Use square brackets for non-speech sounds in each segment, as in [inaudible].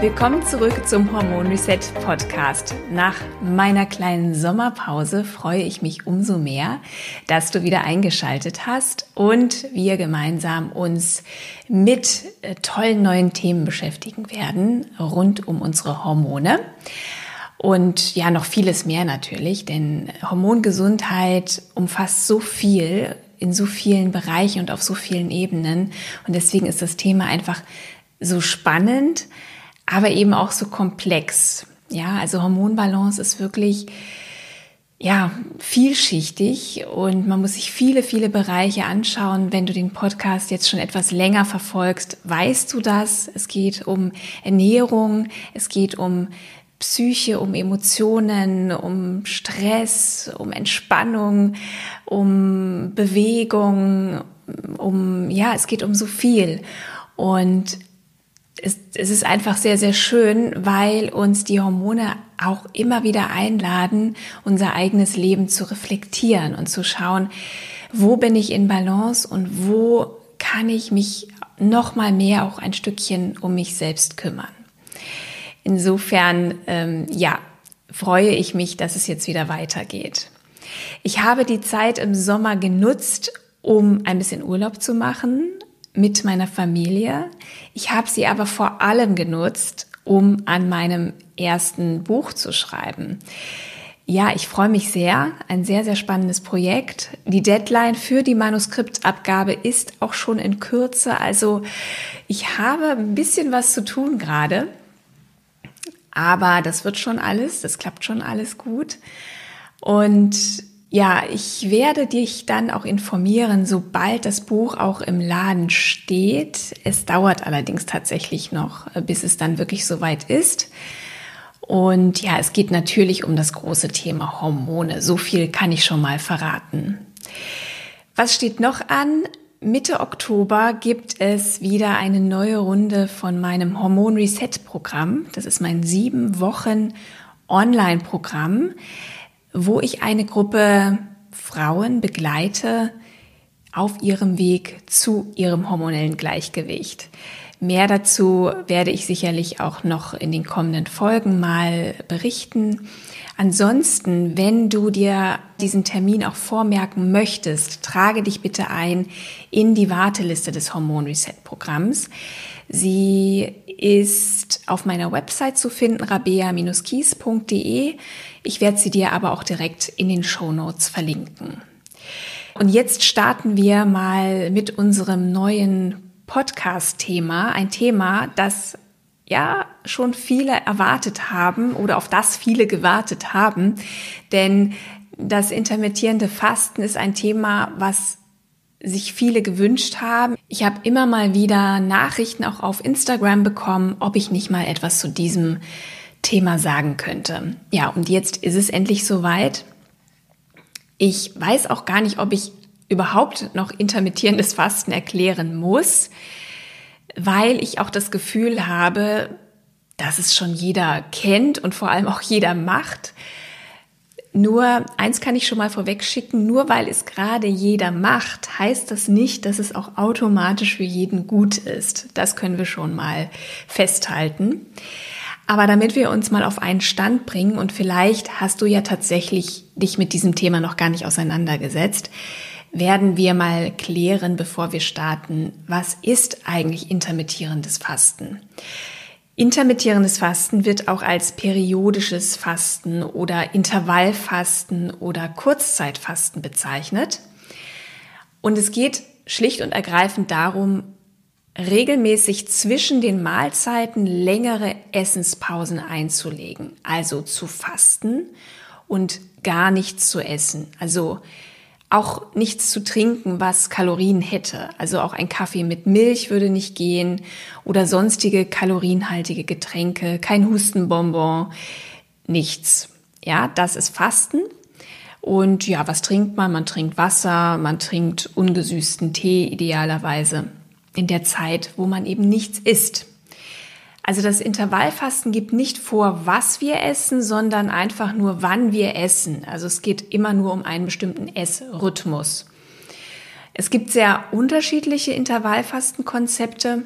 Willkommen zurück zum Hormon Reset Podcast. Nach meiner kleinen Sommerpause freue ich mich umso mehr, dass du wieder eingeschaltet hast und wir gemeinsam uns mit äh, tollen neuen Themen beschäftigen werden rund um unsere Hormone. Und ja, noch vieles mehr natürlich, denn Hormongesundheit umfasst so viel in so vielen Bereichen und auf so vielen Ebenen. Und deswegen ist das Thema einfach so spannend aber eben auch so komplex. Ja, also Hormonbalance ist wirklich ja, vielschichtig und man muss sich viele, viele Bereiche anschauen. Wenn du den Podcast jetzt schon etwas länger verfolgst, weißt du das. Es geht um Ernährung, es geht um Psyche, um Emotionen, um Stress, um Entspannung, um Bewegung, um, ja, es geht um so viel. Und es, es ist einfach sehr, sehr schön, weil uns die Hormone auch immer wieder einladen, unser eigenes Leben zu reflektieren und zu schauen, wo bin ich in Balance und wo kann ich mich noch mal mehr auch ein Stückchen um mich selbst kümmern. Insofern, ähm, ja, freue ich mich, dass es jetzt wieder weitergeht. Ich habe die Zeit im Sommer genutzt, um ein bisschen Urlaub zu machen, mit meiner Familie. Ich habe sie aber vor allem genutzt, um an meinem ersten Buch zu schreiben. Ja, ich freue mich sehr. Ein sehr, sehr spannendes Projekt. Die Deadline für die Manuskriptabgabe ist auch schon in Kürze. Also ich habe ein bisschen was zu tun gerade. Aber das wird schon alles. Das klappt schon alles gut. Und ja, ich werde dich dann auch informieren, sobald das Buch auch im Laden steht. Es dauert allerdings tatsächlich noch, äh, bis es dann wirklich soweit ist. Und ja, es geht natürlich um das große Thema Hormone. So viel kann ich schon mal verraten. Was steht noch an? Mitte Oktober gibt es wieder eine neue Runde von meinem Hormon Reset Programm. Das ist mein sieben Wochen Online-Programm wo ich eine Gruppe Frauen begleite auf ihrem Weg zu ihrem hormonellen Gleichgewicht. Mehr dazu werde ich sicherlich auch noch in den kommenden Folgen mal berichten. Ansonsten, wenn du dir diesen Termin auch vormerken möchtest, trage dich bitte ein in die Warteliste des Hormon Reset Programms. Sie ist auf meiner Website zu finden, rabea-kies.de. Ich werde sie dir aber auch direkt in den Show Notes verlinken. Und jetzt starten wir mal mit unserem neuen Podcast-Thema. Ein Thema, das ja schon viele erwartet haben oder auf das viele gewartet haben. Denn das intermittierende Fasten ist ein Thema, was sich viele gewünscht haben. Ich habe immer mal wieder Nachrichten auch auf Instagram bekommen, ob ich nicht mal etwas zu diesem Thema sagen könnte. Ja, und jetzt ist es endlich soweit. Ich weiß auch gar nicht, ob ich überhaupt noch intermittierendes Fasten erklären muss, weil ich auch das Gefühl habe, dass es schon jeder kennt und vor allem auch jeder macht. Nur eins kann ich schon mal vorweg schicken, nur weil es gerade jeder macht, heißt das nicht, dass es auch automatisch für jeden gut ist. Das können wir schon mal festhalten. Aber damit wir uns mal auf einen Stand bringen und vielleicht hast du ja tatsächlich dich mit diesem Thema noch gar nicht auseinandergesetzt, werden wir mal klären, bevor wir starten, was ist eigentlich intermittierendes Fasten? Intermittierendes Fasten wird auch als periodisches Fasten oder Intervallfasten oder Kurzzeitfasten bezeichnet. Und es geht schlicht und ergreifend darum, regelmäßig zwischen den Mahlzeiten längere Essenspausen einzulegen, also zu fasten und gar nichts zu essen. Also auch nichts zu trinken, was Kalorien hätte. Also auch ein Kaffee mit Milch würde nicht gehen oder sonstige kalorienhaltige Getränke, kein Hustenbonbon, nichts. Ja, das ist Fasten. Und ja, was trinkt man? Man trinkt Wasser, man trinkt ungesüßten Tee idealerweise in der Zeit, wo man eben nichts isst. Also das Intervallfasten gibt nicht vor, was wir essen, sondern einfach nur, wann wir essen. Also es geht immer nur um einen bestimmten Essrhythmus. Es gibt sehr unterschiedliche Intervallfastenkonzepte.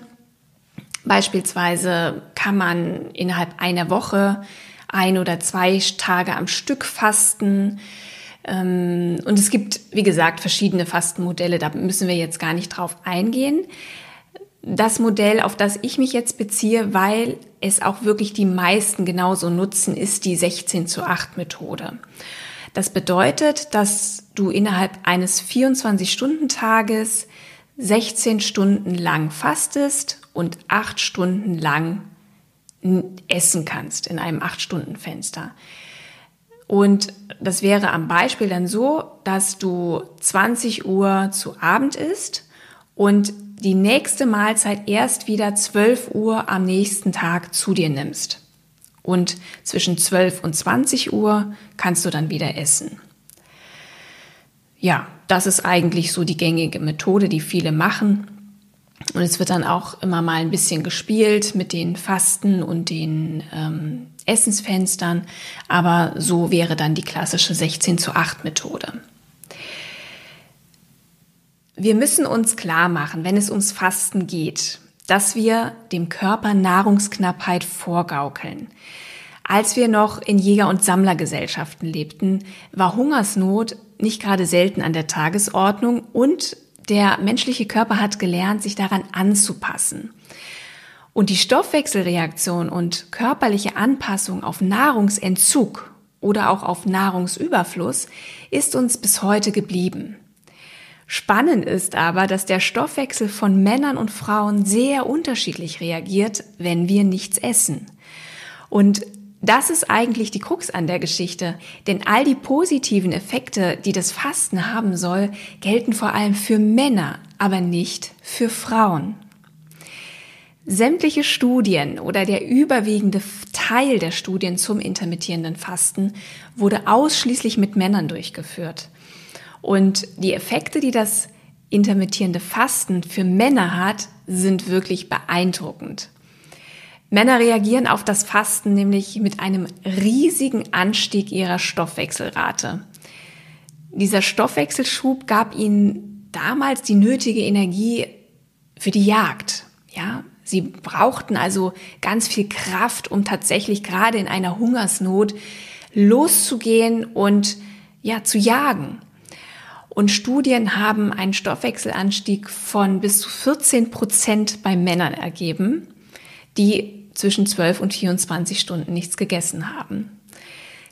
Beispielsweise kann man innerhalb einer Woche ein oder zwei Tage am Stück fasten. Ähm, und es gibt, wie gesagt, verschiedene Fastenmodelle. Da müssen wir jetzt gar nicht drauf eingehen das Modell, auf das ich mich jetzt beziehe, weil es auch wirklich die meisten genauso nutzen, ist die 16 zu 8 Methode. Das bedeutet, dass du innerhalb eines 24-Stunden-Tages 16 Stunden lang fastest und 8 Stunden lang essen kannst in einem 8-Stunden-Fenster. Und das wäre am Beispiel dann so, dass du 20 Uhr zu Abend isst und die nächste Mahlzeit erst wieder 12 Uhr am nächsten Tag zu dir nimmst. Und zwischen 12 und 20 Uhr kannst du dann wieder essen. Ja, das ist eigentlich so die gängige Methode, die viele machen. Und es wird dann auch immer mal ein bisschen gespielt mit den Fasten und den ähm, Essensfenstern. Aber so wäre dann die klassische 16 zu 8 Methode. Wir müssen uns klar machen, wenn es ums Fasten geht, dass wir dem Körper Nahrungsknappheit vorgaukeln. Als wir noch in Jäger- und Sammlergesellschaften lebten, war Hungersnot nicht gerade selten an der Tagesordnung und der menschliche Körper hat gelernt, sich daran anzupassen. Und die Stoffwechselreaktion und körperliche Anpassung auf Nahrungsentzug oder auch auf Nahrungsüberfluss ist uns bis heute geblieben. Spannend ist aber, dass der Stoffwechsel von Männern und Frauen sehr unterschiedlich reagiert, wenn wir nichts essen. Und das ist eigentlich die Krux an der Geschichte, denn all die positiven Effekte, die das Fasten haben soll, gelten vor allem für Männer, aber nicht für Frauen. Sämtliche Studien oder der überwiegende Teil der Studien zum intermittierenden Fasten wurde ausschließlich mit Männern durchgeführt. Und die Effekte, die das intermittierende Fasten für Männer hat, sind wirklich beeindruckend. Männer reagieren auf das Fasten nämlich mit einem riesigen Anstieg ihrer Stoffwechselrate. Dieser Stoffwechselschub gab ihnen damals die nötige Energie für die Jagd. Ja, sie brauchten also ganz viel Kraft, um tatsächlich gerade in einer Hungersnot loszugehen und ja, zu jagen. Und Studien haben einen Stoffwechselanstieg von bis zu 14 Prozent bei Männern ergeben, die zwischen 12 und 24 Stunden nichts gegessen haben.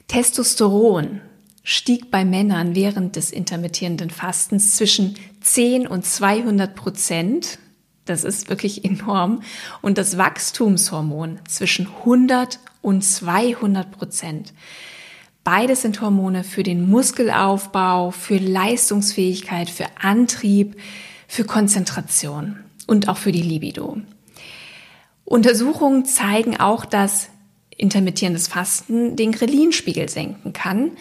Testosteron stieg bei Männern während des intermittierenden Fastens zwischen 10 und 200 Prozent. Das ist wirklich enorm. Und das Wachstumshormon zwischen 100 und 200 Prozent. Beides sind Hormone für den Muskelaufbau, für Leistungsfähigkeit, für Antrieb, für Konzentration und auch für die Libido. Untersuchungen zeigen auch, dass intermittierendes Fasten den Ghrelin-Spiegel senken kann.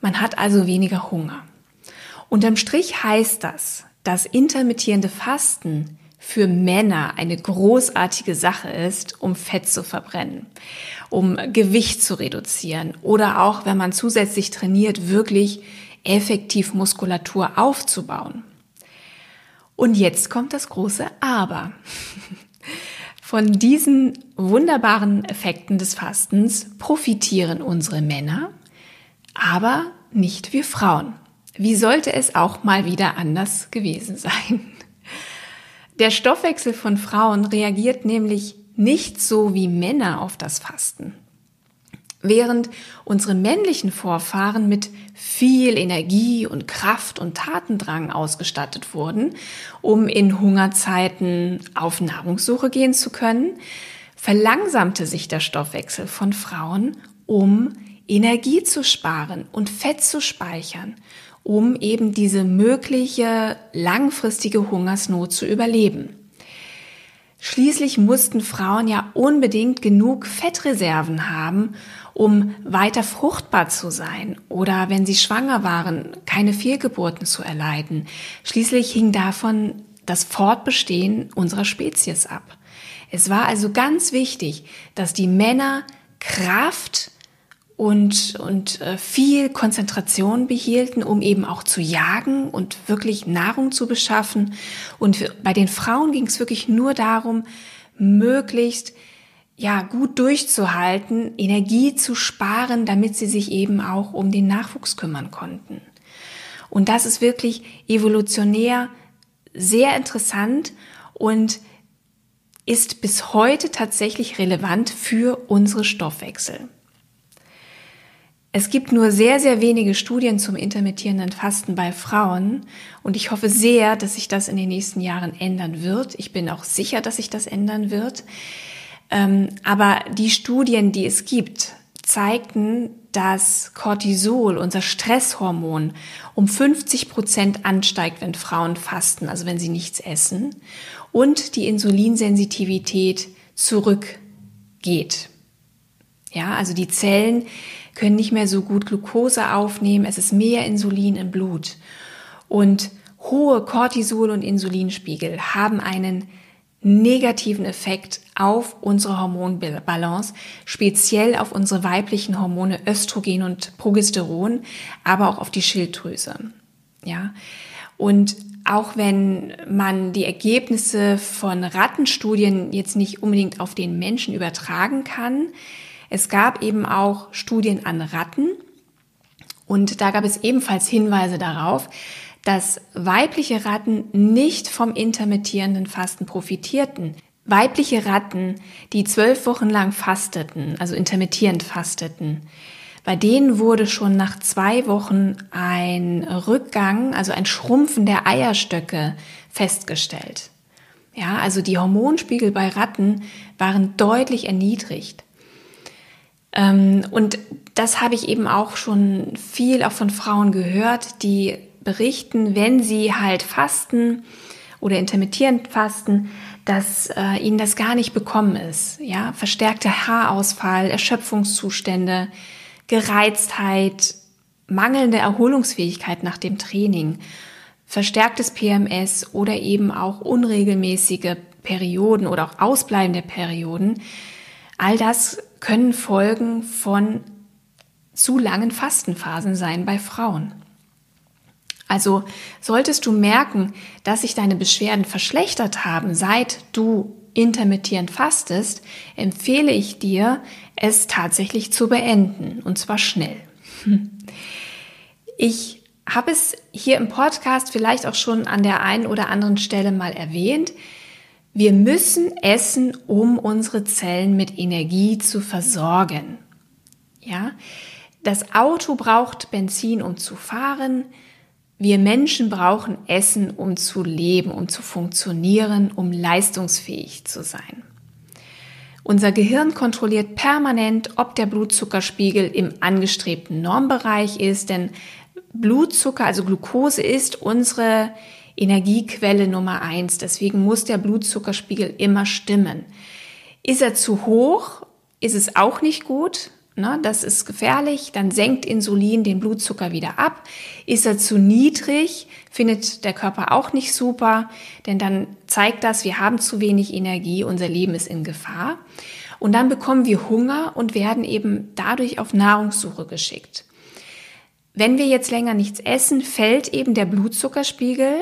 Man hat also weniger Hunger. Unterm Strich heißt das, dass intermittierende Fasten für Männer eine großartige Sache ist, um Fett zu verbrennen um Gewicht zu reduzieren oder auch, wenn man zusätzlich trainiert, wirklich effektiv Muskulatur aufzubauen. Und jetzt kommt das große Aber. [laughs] Von diesen wunderbaren Effekten des Fastens profitieren unsere Männer, aber nicht wir Frauen. Wie sollte es auch mal wieder anders gewesen sein? Der Stoffwechsel von Frauen reagiert nämlich nicht so wie Männer auf das Fasten. Während unsere männlichen Vorfahren mit viel Energie und Kraft und Tatendrang ausgestattet wurden, um in Hungerzeiten auf Nahrungssuche gehen zu können, verlangsamte sich der Stoffwechsel von Frauen, um Energie zu sparen und Fett zu speichern um eben diese mögliche langfristige Hungersnot zu überleben. Schließlich mussten Frauen ja unbedingt genug Fettreserven haben, um weiter fruchtbar zu sein oder wenn sie schwanger waren, keine Fehlgeburten zu erleiden. Schließlich hing davon das Fortbestehen unserer Spezies ab. Es war also ganz wichtig, dass die Männer Kraft und, und äh, viel Konzentration behielten, um eben auch zu jagen und wirklich Nahrung zu beschaffen. Und bei den Frauen ging es wirklich nur darum, möglichst ja, gut durchzuhalten, Energie zu sparen, damit sie sich eben auch um den Nachwuchs kümmern konnten. Und das ist wirklich evolutionär sehr interessant und ist bis heute tatsächlich relevant für unsere Stoffwechsel. Es gibt nur sehr, sehr wenige Studien zum intermittierenden Fasten bei Frauen und ich hoffe sehr, dass sich das in den nächsten Jahren ändern wird. Ich bin auch sicher, dass sich das ändern wird. Ähm, aber die Studien, die es gibt, zeigten, dass Cortisol, unser Stresshormon, um 50 Prozent ansteigt, wenn Frauen fasten, also wenn sie nichts essen, und die Insulinsensitivität zurückgeht. Ja, also die Zellen können nicht mehr so gut Glucose aufnehmen, es ist mehr Insulin im Blut. Und hohe Cortisol- und Insulinspiegel haben einen negativen Effekt auf unsere Hormonbalance, speziell auf unsere weiblichen Hormone Östrogen und Progesteron, aber auch auf die Schilddrüse. Ja. Und auch wenn man die Ergebnisse von Rattenstudien jetzt nicht unbedingt auf den Menschen übertragen kann, es gab eben auch Studien an Ratten und da gab es ebenfalls Hinweise darauf, dass weibliche Ratten nicht vom intermittierenden Fasten profitierten. Weibliche Ratten, die zwölf Wochen lang fasteten, also intermittierend fasteten, bei denen wurde schon nach zwei Wochen ein Rückgang, also ein Schrumpfen der Eierstöcke festgestellt. Ja, also die Hormonspiegel bei Ratten waren deutlich erniedrigt. Ähm, und das habe ich eben auch schon viel auch von Frauen gehört, die berichten, wenn sie halt fasten oder intermittierend fasten, dass äh, ihnen das gar nicht bekommen ist. Ja, verstärkter Haarausfall, Erschöpfungszustände, Gereiztheit, mangelnde Erholungsfähigkeit nach dem Training, verstärktes PMS oder eben auch unregelmäßige Perioden oder auch ausbleibende Perioden. All das können Folgen von zu langen Fastenphasen sein bei Frauen. Also solltest du merken, dass sich deine Beschwerden verschlechtert haben, seit du intermittierend fastest, empfehle ich dir, es tatsächlich zu beenden und zwar schnell. Ich habe es hier im Podcast vielleicht auch schon an der einen oder anderen Stelle mal erwähnt. Wir müssen essen, um unsere Zellen mit Energie zu versorgen. Ja? Das Auto braucht Benzin, um zu fahren. Wir Menschen brauchen Essen, um zu leben, um zu funktionieren, um leistungsfähig zu sein. Unser Gehirn kontrolliert permanent, ob der Blutzuckerspiegel im angestrebten Normbereich ist, denn Blutzucker, also Glucose, ist unsere Energiequelle Nummer eins. Deswegen muss der Blutzuckerspiegel immer stimmen. Ist er zu hoch, ist es auch nicht gut. Ne? Das ist gefährlich. Dann senkt Insulin den Blutzucker wieder ab. Ist er zu niedrig, findet der Körper auch nicht super, denn dann zeigt das, wir haben zu wenig Energie, unser Leben ist in Gefahr. Und dann bekommen wir Hunger und werden eben dadurch auf Nahrungssuche geschickt. Wenn wir jetzt länger nichts essen, fällt eben der Blutzuckerspiegel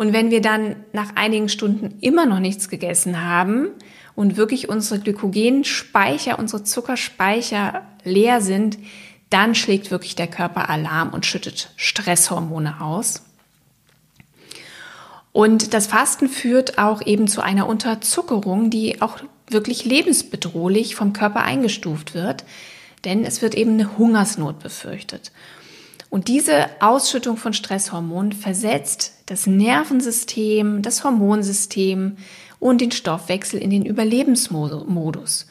und wenn wir dann nach einigen Stunden immer noch nichts gegessen haben und wirklich unsere Glykogenspeicher, unsere Zuckerspeicher leer sind, dann schlägt wirklich der Körper Alarm und schüttet Stresshormone aus. Und das Fasten führt auch eben zu einer Unterzuckerung, die auch wirklich lebensbedrohlich vom Körper eingestuft wird, denn es wird eben eine Hungersnot befürchtet. Und diese Ausschüttung von Stresshormonen versetzt das Nervensystem, das Hormonsystem und den Stoffwechsel in den Überlebensmodus.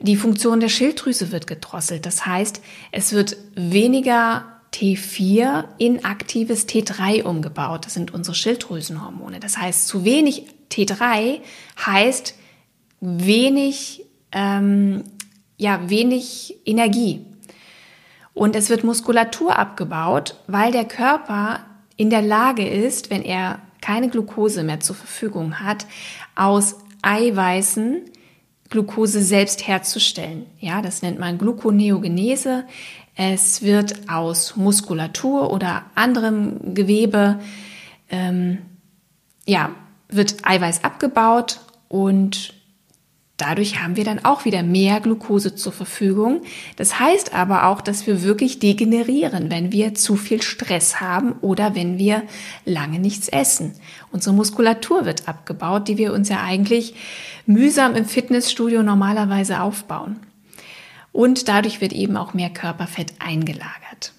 Die Funktion der Schilddrüse wird gedrosselt. Das heißt, es wird weniger T4 in aktives T3 umgebaut. Das sind unsere Schilddrüsenhormone. Das heißt, zu wenig T3 heißt wenig, ähm, ja, wenig Energie. Und es wird Muskulatur abgebaut, weil der Körper in der Lage ist, wenn er keine Glucose mehr zur Verfügung hat, aus Eiweißen Glucose selbst herzustellen. Ja, das nennt man Gluconeogenese. Es wird aus Muskulatur oder anderem Gewebe, ähm, ja, wird Eiweiß abgebaut und Dadurch haben wir dann auch wieder mehr Glucose zur Verfügung. Das heißt aber auch, dass wir wirklich degenerieren, wenn wir zu viel Stress haben oder wenn wir lange nichts essen. Unsere Muskulatur wird abgebaut, die wir uns ja eigentlich mühsam im Fitnessstudio normalerweise aufbauen. Und dadurch wird eben auch mehr Körperfett eingelagert.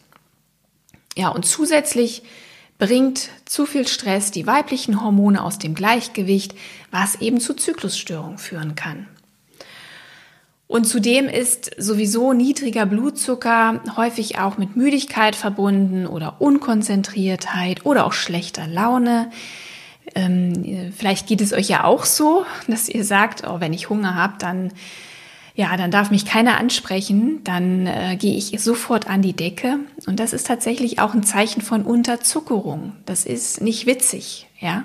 Ja, und zusätzlich bringt zu viel Stress die weiblichen Hormone aus dem Gleichgewicht, was eben zu Zyklusstörungen führen kann. Und zudem ist sowieso niedriger Blutzucker häufig auch mit Müdigkeit verbunden oder Unkonzentriertheit oder auch schlechter Laune. Ähm, vielleicht geht es euch ja auch so, dass ihr sagt, oh, wenn ich Hunger habe, dann ja, dann darf mich keiner ansprechen, dann äh, gehe ich sofort an die Decke. Und das ist tatsächlich auch ein Zeichen von Unterzuckerung. Das ist nicht witzig, ja.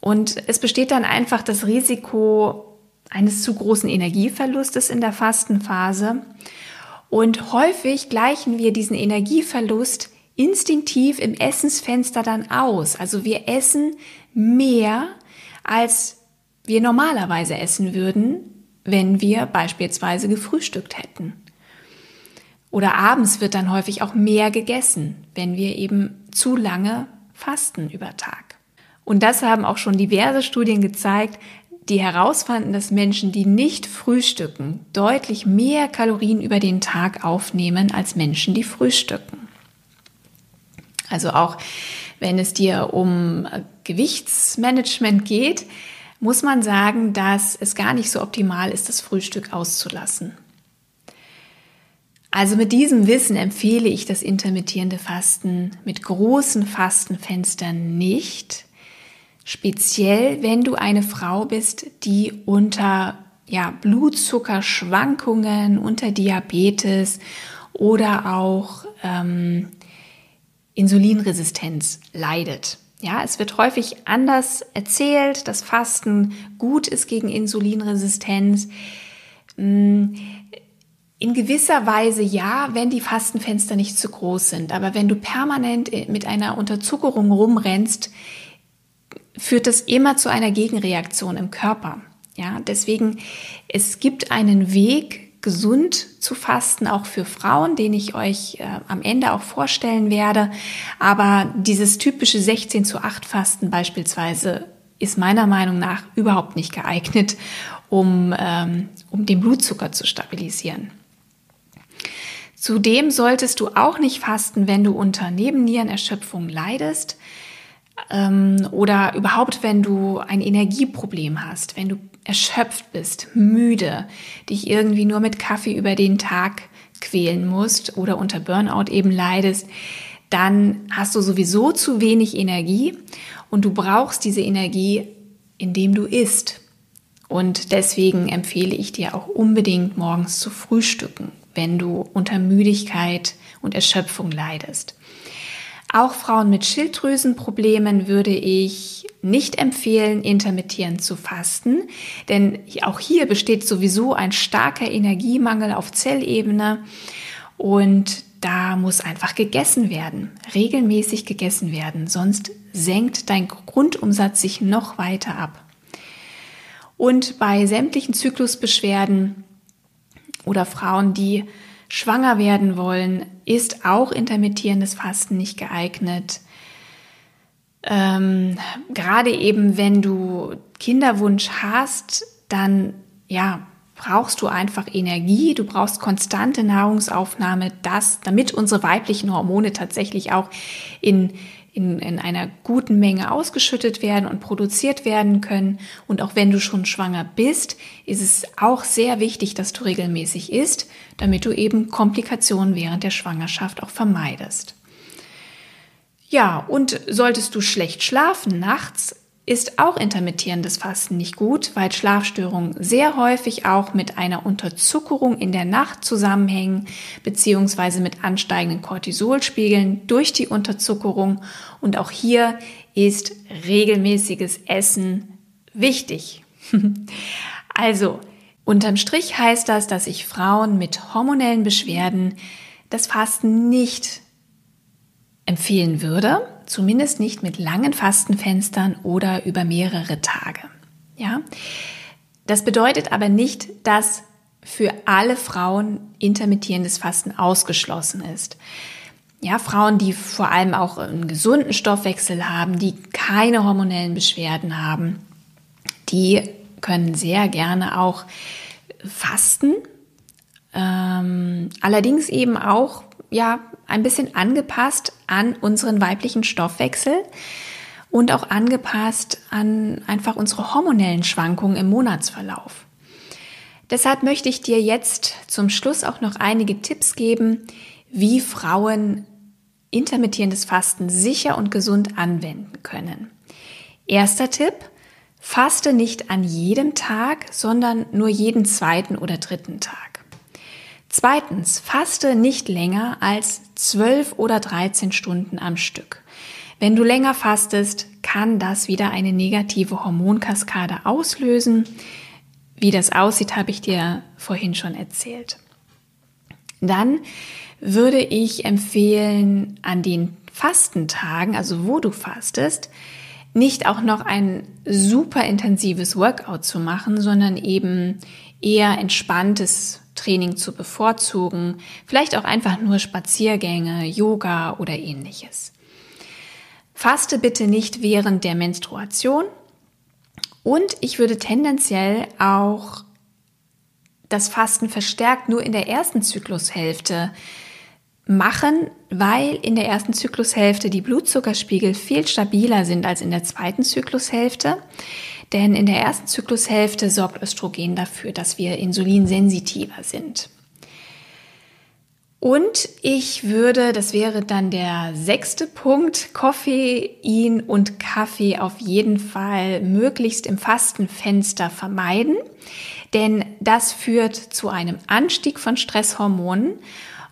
Und es besteht dann einfach das Risiko eines zu großen Energieverlustes in der Fastenphase. Und häufig gleichen wir diesen Energieverlust instinktiv im Essensfenster dann aus. Also wir essen mehr, als wir normalerweise essen würden, wenn wir beispielsweise gefrühstückt hätten. Oder abends wird dann häufig auch mehr gegessen, wenn wir eben zu lange fasten über Tag. Und das haben auch schon diverse Studien gezeigt, die herausfanden, dass Menschen, die nicht frühstücken, deutlich mehr Kalorien über den Tag aufnehmen als Menschen, die frühstücken. Also auch wenn es dir um Gewichtsmanagement geht, muss man sagen, dass es gar nicht so optimal ist, das Frühstück auszulassen. Also mit diesem Wissen empfehle ich das intermittierende Fasten mit großen Fastenfenstern nicht. Speziell, wenn du eine Frau bist, die unter ja, Blutzuckerschwankungen, unter Diabetes oder auch ähm, Insulinresistenz leidet. Ja, es wird häufig anders erzählt, dass Fasten gut ist gegen Insulinresistenz. Mm, in gewisser Weise ja, wenn die Fastenfenster nicht zu groß sind. Aber wenn du permanent mit einer Unterzuckerung rumrennst, führt das immer zu einer Gegenreaktion im Körper. Ja, deswegen, es gibt einen Weg, gesund zu fasten, auch für Frauen, den ich euch äh, am Ende auch vorstellen werde. Aber dieses typische 16 zu 8 Fasten beispielsweise ist meiner Meinung nach überhaupt nicht geeignet, um, ähm, um den Blutzucker zu stabilisieren. Zudem solltest du auch nicht fasten, wenn du unter Nebennierenerschöpfung leidest ähm, oder überhaupt, wenn du ein Energieproblem hast, wenn du erschöpft bist, müde, dich irgendwie nur mit Kaffee über den Tag quälen musst oder unter Burnout eben leidest, dann hast du sowieso zu wenig Energie und du brauchst diese Energie, indem du isst. Und deswegen empfehle ich dir auch unbedingt morgens zu frühstücken, wenn du unter Müdigkeit und Erschöpfung leidest. Auch Frauen mit Schilddrüsenproblemen würde ich nicht empfehlen, intermittierend zu fasten, denn auch hier besteht sowieso ein starker Energiemangel auf Zellebene. Und da muss einfach gegessen werden, regelmäßig gegessen werden, sonst senkt dein Grundumsatz sich noch weiter ab. Und bei sämtlichen Zyklusbeschwerden oder Frauen, die schwanger werden wollen, ist auch intermittierendes Fasten nicht geeignet. Ähm, gerade eben, wenn du Kinderwunsch hast, dann ja, brauchst du einfach Energie, du brauchst konstante Nahrungsaufnahme, das, damit unsere weiblichen Hormone tatsächlich auch in, in, in einer guten Menge ausgeschüttet werden und produziert werden können. Und auch wenn du schon schwanger bist, ist es auch sehr wichtig, dass du regelmäßig isst, damit du eben Komplikationen während der Schwangerschaft auch vermeidest. Ja, und solltest du schlecht schlafen nachts, ist auch intermittierendes Fasten nicht gut, weil Schlafstörungen sehr häufig auch mit einer Unterzuckerung in der Nacht zusammenhängen, beziehungsweise mit ansteigenden Cortisolspiegeln durch die Unterzuckerung. Und auch hier ist regelmäßiges Essen wichtig. [laughs] also, unterm Strich heißt das, dass ich Frauen mit hormonellen Beschwerden das Fasten nicht empfehlen würde, zumindest nicht mit langen Fastenfenstern oder über mehrere Tage. Ja? Das bedeutet aber nicht, dass für alle Frauen intermittierendes Fasten ausgeschlossen ist. Ja, Frauen, die vor allem auch einen gesunden Stoffwechsel haben, die keine hormonellen Beschwerden haben, die können sehr gerne auch fasten. Ähm, allerdings eben auch ja ein bisschen angepasst an unseren weiblichen Stoffwechsel und auch angepasst an einfach unsere hormonellen Schwankungen im Monatsverlauf. Deshalb möchte ich dir jetzt zum Schluss auch noch einige Tipps geben, wie Frauen intermittierendes Fasten sicher und gesund anwenden können. Erster Tipp, faste nicht an jedem Tag, sondern nur jeden zweiten oder dritten Tag. Zweitens, faste nicht länger als 12 oder 13 Stunden am Stück. Wenn du länger fastest, kann das wieder eine negative Hormonkaskade auslösen. Wie das aussieht, habe ich dir vorhin schon erzählt. Dann würde ich empfehlen, an den Fastentagen, also wo du fastest, nicht auch noch ein super intensives Workout zu machen, sondern eben eher entspanntes Training zu bevorzugen, vielleicht auch einfach nur Spaziergänge, Yoga oder ähnliches. Faste bitte nicht während der Menstruation und ich würde tendenziell auch das Fasten verstärkt nur in der ersten Zyklushälfte machen, weil in der ersten Zyklushälfte die Blutzuckerspiegel viel stabiler sind als in der zweiten Zyklushälfte. Denn in der ersten Zyklushälfte sorgt Östrogen dafür, dass wir insulinsensitiver sind. Und ich würde, das wäre dann der sechste Punkt, Koffein und Kaffee auf jeden Fall möglichst im Fastenfenster vermeiden, denn das führt zu einem Anstieg von Stresshormonen.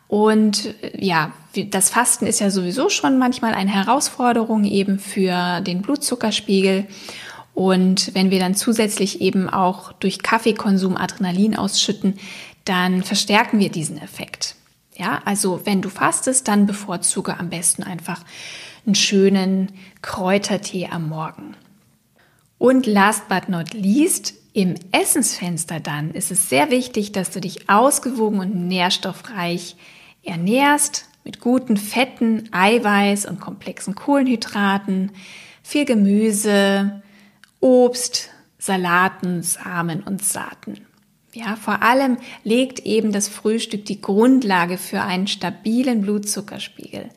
Und ja, das Fasten ist ja sowieso schon manchmal eine Herausforderung eben für den Blutzuckerspiegel. Und wenn wir dann zusätzlich eben auch durch Kaffeekonsum Adrenalin ausschütten, dann verstärken wir diesen Effekt. Ja, also wenn du fastest, dann bevorzuge am besten einfach einen schönen Kräutertee am Morgen. Und last but not least, im Essensfenster dann ist es sehr wichtig, dass du dich ausgewogen und nährstoffreich ernährst mit guten Fetten, Eiweiß und komplexen Kohlenhydraten, viel Gemüse, Obst, Salaten, Samen und Saaten. Ja, vor allem legt eben das Frühstück die Grundlage für einen stabilen Blutzuckerspiegel.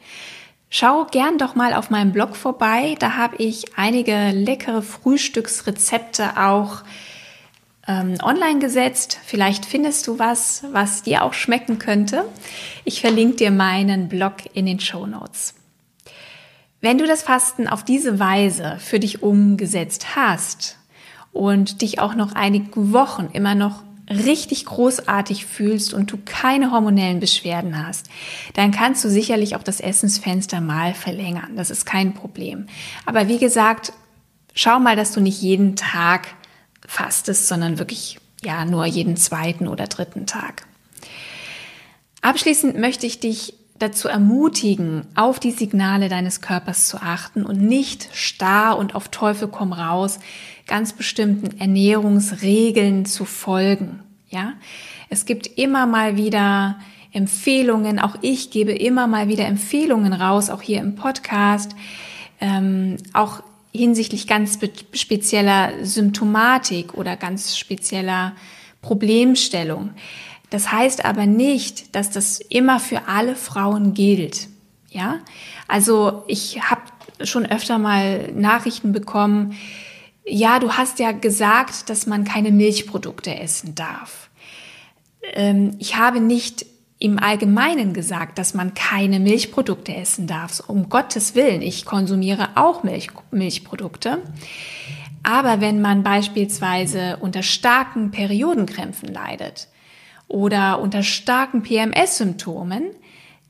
Schau gern doch mal auf meinem Blog vorbei. Da habe ich einige leckere Frühstücksrezepte auch ähm, online gesetzt. Vielleicht findest du was, was dir auch schmecken könnte. Ich verlinke dir meinen Blog in den Show Notes. Wenn du das Fasten auf diese Weise für dich umgesetzt hast und dich auch noch einige Wochen immer noch richtig großartig fühlst und du keine hormonellen Beschwerden hast, dann kannst du sicherlich auch das Essensfenster mal verlängern. Das ist kein Problem. Aber wie gesagt, schau mal, dass du nicht jeden Tag fastest, sondern wirklich ja nur jeden zweiten oder dritten Tag. Abschließend möchte ich dich dazu ermutigen, auf die Signale deines Körpers zu achten und nicht starr und auf Teufel komm raus ganz bestimmten Ernährungsregeln zu folgen. Ja, es gibt immer mal wieder Empfehlungen. Auch ich gebe immer mal wieder Empfehlungen raus, auch hier im Podcast, ähm, auch hinsichtlich ganz spezieller Symptomatik oder ganz spezieller Problemstellung. Das heißt aber nicht, dass das immer für alle Frauen gilt. Ja, also ich habe schon öfter mal Nachrichten bekommen, ja, du hast ja gesagt, dass man keine Milchprodukte essen darf. Ähm, ich habe nicht im Allgemeinen gesagt, dass man keine Milchprodukte essen darf. Um Gottes Willen, ich konsumiere auch Milch, Milchprodukte. Aber wenn man beispielsweise unter starken Periodenkrämpfen leidet oder unter starken PMS-Symptomen,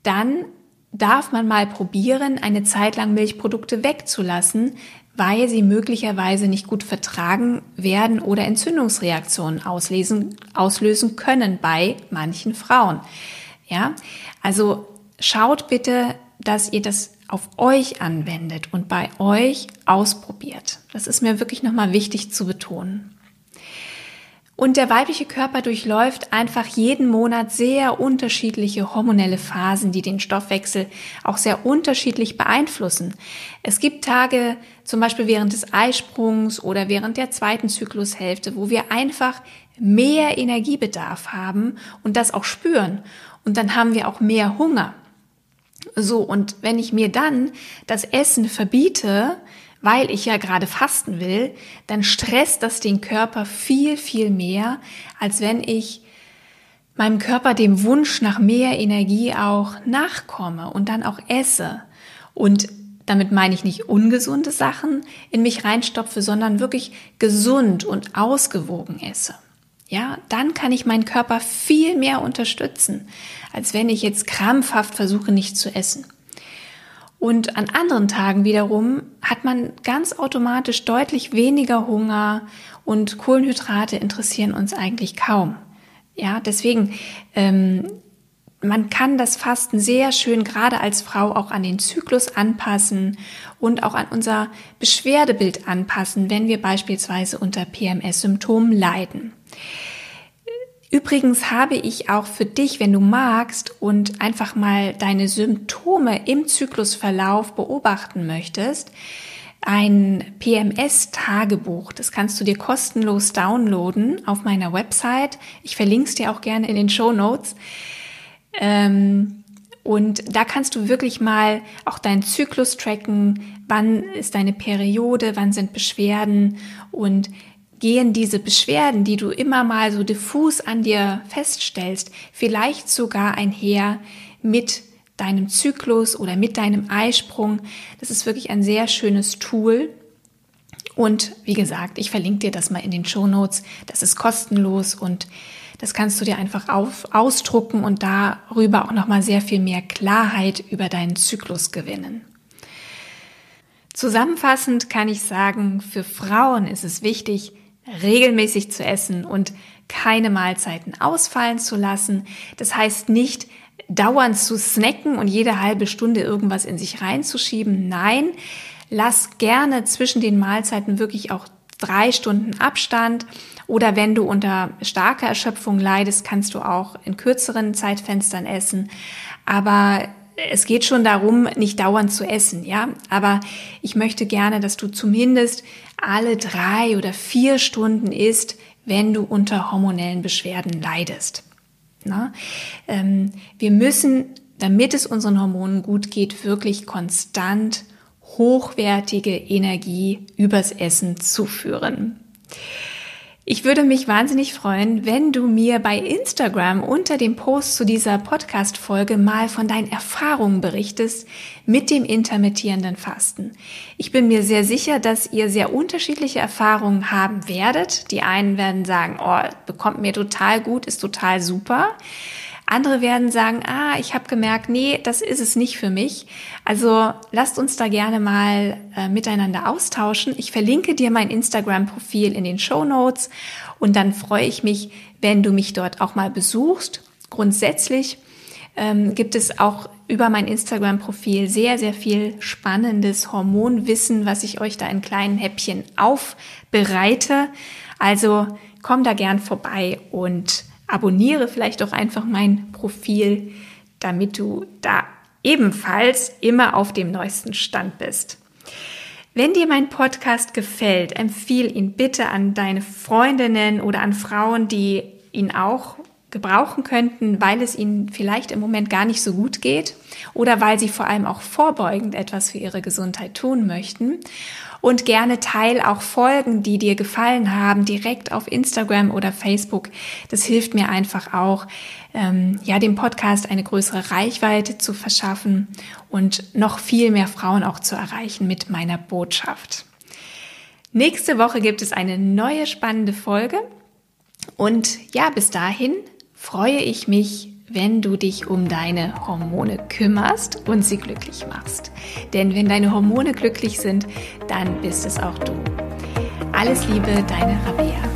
dann darf man mal probieren, eine Zeit lang Milchprodukte wegzulassen, weil sie möglicherweise nicht gut vertragen werden oder Entzündungsreaktionen auslesen, auslösen können bei manchen Frauen. Ja, also schaut bitte, dass ihr das auf euch anwendet und bei euch ausprobiert. Das ist mir wirklich nochmal wichtig zu betonen. Und der weibliche Körper durchläuft einfach jeden Monat sehr unterschiedliche hormonelle Phasen, die den Stoffwechsel auch sehr unterschiedlich beeinflussen. Es gibt Tage, zum Beispiel während des Eisprungs oder während der zweiten Zyklushälfte, wo wir einfach mehr Energiebedarf haben und das auch spüren. Und dann haben wir auch mehr Hunger. So, und wenn ich mir dann das Essen verbiete, weil ich ja gerade fasten will, dann stresst das den Körper viel, viel mehr, als wenn ich meinem Körper dem Wunsch nach mehr Energie auch nachkomme und dann auch esse. Und damit meine ich nicht ungesunde Sachen in mich reinstopfe, sondern wirklich gesund und ausgewogen esse. Ja, dann kann ich meinen Körper viel mehr unterstützen, als wenn ich jetzt krampfhaft versuche, nicht zu essen. Und an anderen Tagen wiederum hat man ganz automatisch deutlich weniger Hunger und Kohlenhydrate interessieren uns eigentlich kaum. Ja, deswegen, ähm, man kann das Fasten sehr schön gerade als Frau auch an den Zyklus anpassen und auch an unser Beschwerdebild anpassen, wenn wir beispielsweise unter PMS-Symptomen leiden. Übrigens habe ich auch für dich, wenn du magst und einfach mal deine Symptome im Zyklusverlauf beobachten möchtest, ein PMS-Tagebuch. Das kannst du dir kostenlos downloaden auf meiner Website. Ich verlinke es dir auch gerne in den Show Notes. Ähm, und da kannst du wirklich mal auch deinen Zyklus tracken. Wann ist deine Periode? Wann sind Beschwerden? Und gehen diese Beschwerden, die du immer mal so diffus an dir feststellst, vielleicht sogar einher mit deinem Zyklus oder mit deinem Eisprung. Das ist wirklich ein sehr schönes Tool. Und wie gesagt, ich verlinke dir das mal in den Show Notes. Das ist kostenlos und das kannst du dir einfach auf, ausdrucken und darüber auch nochmal sehr viel mehr Klarheit über deinen Zyklus gewinnen. Zusammenfassend kann ich sagen, für Frauen ist es wichtig, regelmäßig zu essen und keine Mahlzeiten ausfallen zu lassen. Das heißt nicht dauernd zu snacken und jede halbe Stunde irgendwas in sich reinzuschieben. Nein, lass gerne zwischen den Mahlzeiten wirklich auch drei Stunden Abstand. Oder wenn du unter starker Erschöpfung leidest, kannst du auch in kürzeren Zeitfenstern essen. Aber es geht schon darum, nicht dauernd zu essen, ja. Aber ich möchte gerne, dass du zumindest alle drei oder vier Stunden isst, wenn du unter hormonellen Beschwerden leidest. Na? Ähm, wir müssen, damit es unseren Hormonen gut geht, wirklich konstant hochwertige Energie übers Essen zuführen. Ich würde mich wahnsinnig freuen, wenn du mir bei Instagram unter dem Post zu dieser Podcast-Folge mal von deinen Erfahrungen berichtest mit dem intermittierenden Fasten. Ich bin mir sehr sicher, dass ihr sehr unterschiedliche Erfahrungen haben werdet. Die einen werden sagen, oh, bekommt mir total gut, ist total super. Andere werden sagen, ah, ich habe gemerkt, nee, das ist es nicht für mich. Also lasst uns da gerne mal äh, miteinander austauschen. Ich verlinke dir mein Instagram-Profil in den Show Notes und dann freue ich mich, wenn du mich dort auch mal besuchst. Grundsätzlich ähm, gibt es auch über mein Instagram-Profil sehr, sehr viel spannendes Hormonwissen, was ich euch da in kleinen Häppchen aufbereite. Also komm da gern vorbei und abonniere vielleicht auch einfach mein Profil, damit du da ebenfalls immer auf dem neuesten Stand bist. Wenn dir mein Podcast gefällt, empfiehl ihn bitte an deine Freundinnen oder an Frauen, die ihn auch gebrauchen könnten, weil es ihnen vielleicht im Moment gar nicht so gut geht oder weil sie vor allem auch vorbeugend etwas für ihre Gesundheit tun möchten. Und gerne teil auch Folgen, die dir gefallen haben, direkt auf Instagram oder Facebook. Das hilft mir einfach auch, ähm, ja, dem Podcast eine größere Reichweite zu verschaffen und noch viel mehr Frauen auch zu erreichen mit meiner Botschaft. Nächste Woche gibt es eine neue spannende Folge. Und ja, bis dahin freue ich mich, wenn du dich um deine Hormone kümmerst und sie glücklich machst. Denn wenn deine Hormone glücklich sind, dann bist es auch du. Alles Liebe, deine Rabea.